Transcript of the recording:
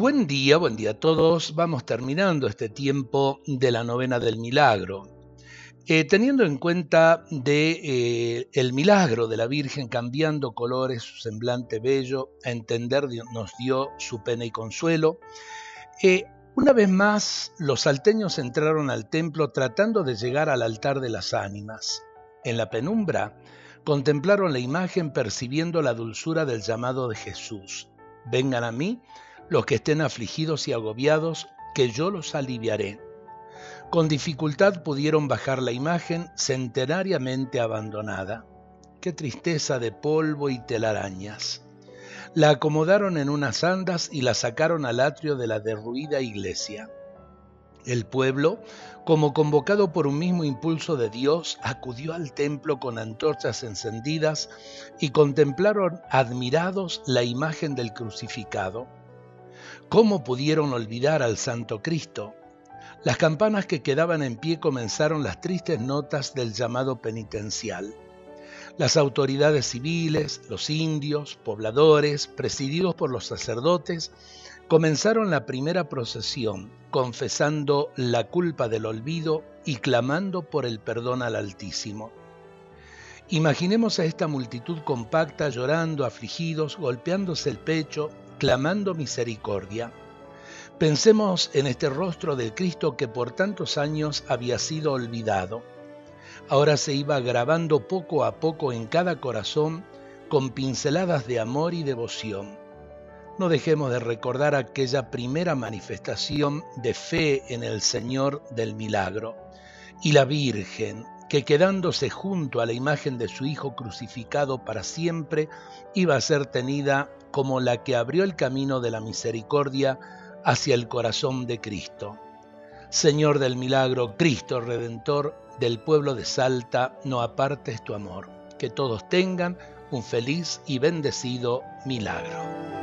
Buen día, buen día a todos. Vamos terminando este tiempo de la novena del milagro. Eh, teniendo en cuenta de, eh, el milagro de la Virgen cambiando colores, su semblante bello, a entender nos dio su pena y consuelo. Eh, una vez más, los salteños entraron al templo tratando de llegar al altar de las ánimas. En la penumbra, contemplaron la imagen percibiendo la dulzura del llamado de Jesús. Vengan a mí los que estén afligidos y agobiados, que yo los aliviaré. Con dificultad pudieron bajar la imagen centenariamente abandonada. Qué tristeza de polvo y telarañas. La acomodaron en unas andas y la sacaron al atrio de la derruida iglesia. El pueblo, como convocado por un mismo impulso de Dios, acudió al templo con antorchas encendidas y contemplaron admirados la imagen del crucificado. ¿Cómo pudieron olvidar al Santo Cristo? Las campanas que quedaban en pie comenzaron las tristes notas del llamado penitencial. Las autoridades civiles, los indios, pobladores, presididos por los sacerdotes, comenzaron la primera procesión, confesando la culpa del olvido y clamando por el perdón al Altísimo. Imaginemos a esta multitud compacta llorando, afligidos, golpeándose el pecho, clamando misericordia. Pensemos en este rostro del Cristo que por tantos años había sido olvidado. Ahora se iba grabando poco a poco en cada corazón con pinceladas de amor y devoción. No dejemos de recordar aquella primera manifestación de fe en el Señor del milagro y la Virgen, que quedándose junto a la imagen de su Hijo crucificado para siempre, iba a ser tenida como la que abrió el camino de la misericordia hacia el corazón de Cristo. Señor del milagro, Cristo Redentor del pueblo de Salta, no apartes tu amor. Que todos tengan un feliz y bendecido milagro.